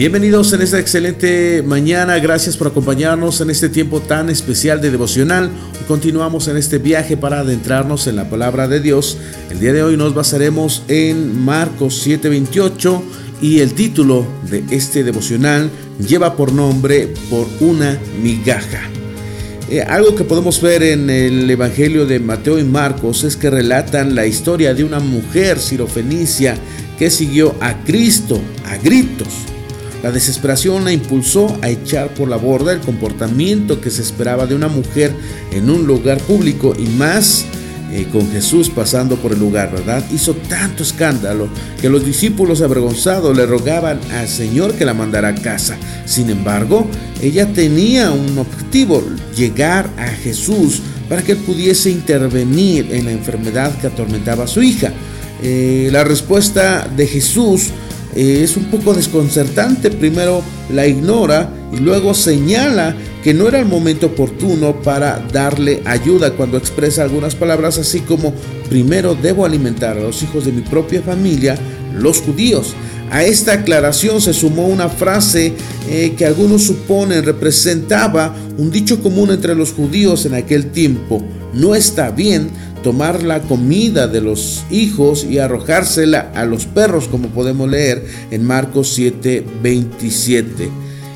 Bienvenidos en esta excelente mañana, gracias por acompañarnos en este tiempo tan especial de devocional. Continuamos en este viaje para adentrarnos en la palabra de Dios. El día de hoy nos basaremos en Marcos 7:28 y el título de este devocional lleva por nombre Por una migaja. Eh, algo que podemos ver en el Evangelio de Mateo y Marcos es que relatan la historia de una mujer sirofenicia que siguió a Cristo a gritos la desesperación la impulsó a echar por la borda el comportamiento que se esperaba de una mujer en un lugar público y más eh, con Jesús pasando por el lugar, ¿verdad? Hizo tanto escándalo que los discípulos avergonzados le rogaban al Señor que la mandara a casa. Sin embargo, ella tenía un objetivo, llegar a Jesús para que pudiese intervenir en la enfermedad que atormentaba a su hija. Eh, la respuesta de Jesús eh, es un poco desconcertante. Primero la ignora y luego señala que no era el momento oportuno para darle ayuda cuando expresa algunas palabras así como primero debo alimentar a los hijos de mi propia familia, los judíos. A esta aclaración se sumó una frase eh, que algunos suponen representaba un dicho común entre los judíos en aquel tiempo. No está bien tomar la comida de los hijos y arrojársela a los perros, como podemos leer en Marcos 7, 27.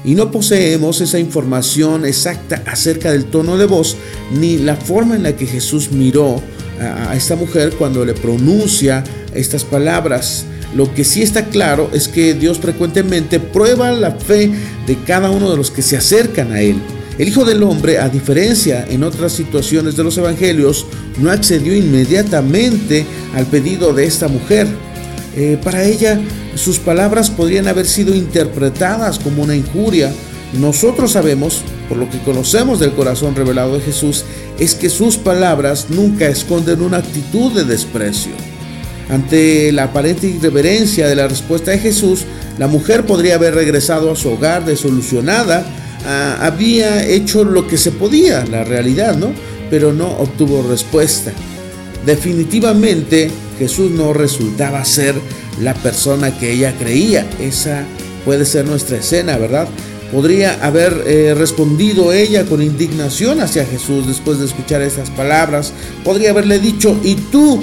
Y no poseemos esa información exacta acerca del tono de voz ni la forma en la que Jesús miró a esta mujer cuando le pronuncia estas palabras. Lo que sí está claro es que Dios frecuentemente prueba la fe de cada uno de los que se acercan a Él. El Hijo del Hombre, a diferencia en otras situaciones de los Evangelios, no accedió inmediatamente al pedido de esta mujer. Eh, para ella, sus palabras podrían haber sido interpretadas como una injuria. Nosotros sabemos, por lo que conocemos del corazón revelado de Jesús, es que sus palabras nunca esconden una actitud de desprecio. Ante la aparente irreverencia de la respuesta de Jesús, la mujer podría haber regresado a su hogar desolucionada Ah, había hecho lo que se podía, la realidad, ¿no? Pero no obtuvo respuesta. Definitivamente Jesús no resultaba ser la persona que ella creía. Esa puede ser nuestra escena, ¿verdad? Podría haber eh, respondido ella con indignación hacia Jesús después de escuchar esas palabras. Podría haberle dicho, ¿y tú?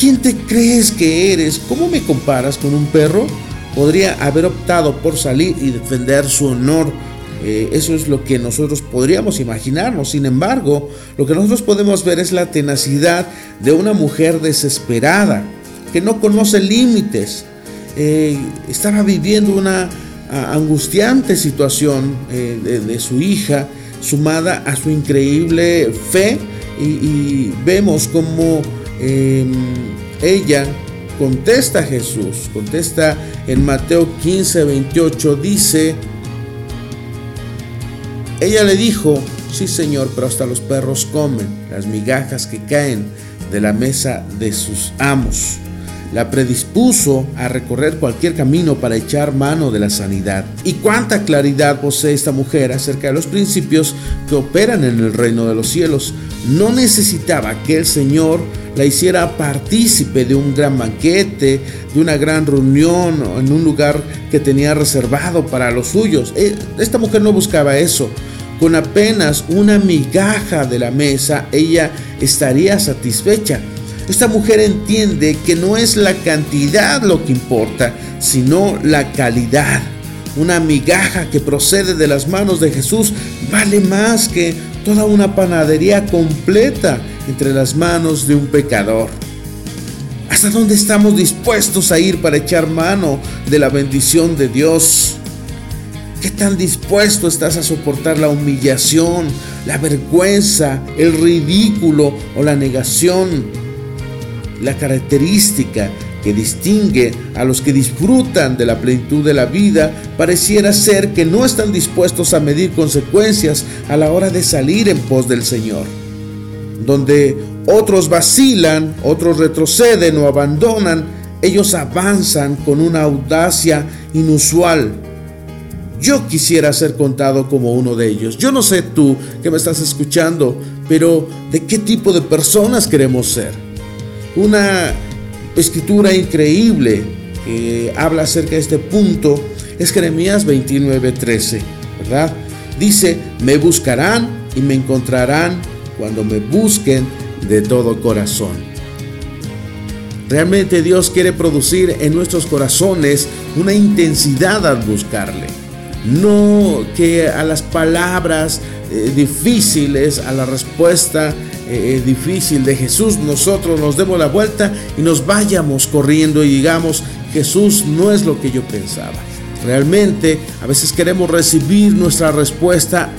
¿Quién te crees que eres? ¿Cómo me comparas con un perro? Podría haber optado por salir y defender su honor eh, eso es lo que nosotros podríamos imaginarnos. Sin embargo, lo que nosotros podemos ver es la tenacidad de una mujer desesperada, que no conoce límites. Eh, estaba viviendo una angustiante situación eh, de, su hija, sumada a su increíble fe, y, vemos como em, ella contesta a Jesús, contesta en Mateo 15, 28, dice, ella le dijo, sí señor, pero hasta los perros comen las migajas que caen de la mesa de sus amos. La predispuso a recorrer cualquier camino para echar mano de la sanidad. ¿Y cuánta claridad posee esta mujer acerca de los principios que operan en el reino de los cielos? No necesitaba que el Señor la hiciera partícipe de un gran banquete, de una gran reunión en un lugar que tenía reservado para los suyos. Eh, esta mujer no buscaba eso. Con apenas una migaja de la mesa, ella estaría satisfecha. Esta mujer entiende que no es la cantidad lo que importa, sino la calidad. Una migaja que procede de las manos de Jesús vale más que toda una panadería completa entre las manos de un pecador. ¿Hasta dónde estamos dispuestos a ir para echar mano de la bendición de Dios? ¿Qué tan dispuesto estás a soportar la humillación, la vergüenza, el ridículo o la negación? La característica que distingue a los que disfrutan de la plenitud de la vida pareciera ser que no están dispuestos a medir consecuencias a la hora de salir en pos del Señor. Donde otros vacilan, otros retroceden o abandonan, ellos avanzan con una audacia inusual yo quisiera ser contado como uno de ellos. Yo no sé tú que me estás escuchando, pero ¿de qué tipo de personas queremos ser? Una escritura increíble que habla acerca de este punto es Jeremías 29:13, ¿verdad? Dice, me buscarán y me encontrarán cuando me busquen de todo corazón. Realmente Dios quiere producir en nuestros corazones una intensidad al buscarle. No que a las palabras eh, difíciles, a la respuesta eh, difícil de Jesús, nosotros nos demos la vuelta y nos vayamos corriendo y digamos, Jesús no es lo que yo pensaba. Realmente a veces queremos recibir nuestra respuesta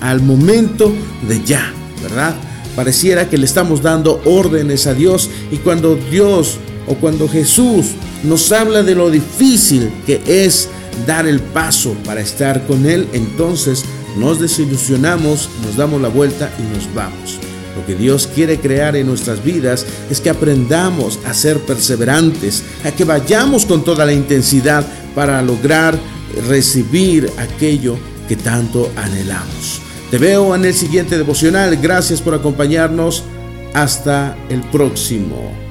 al momento de ya, ¿verdad? Pareciera que le estamos dando órdenes a Dios y cuando Dios o cuando Jesús nos habla de lo difícil que es dar el paso para estar con Él, entonces nos desilusionamos, nos damos la vuelta y nos vamos. Lo que Dios quiere crear en nuestras vidas es que aprendamos a ser perseverantes, a que vayamos con toda la intensidad para lograr recibir aquello que tanto anhelamos. Te veo en el siguiente devocional. Gracias por acompañarnos. Hasta el próximo.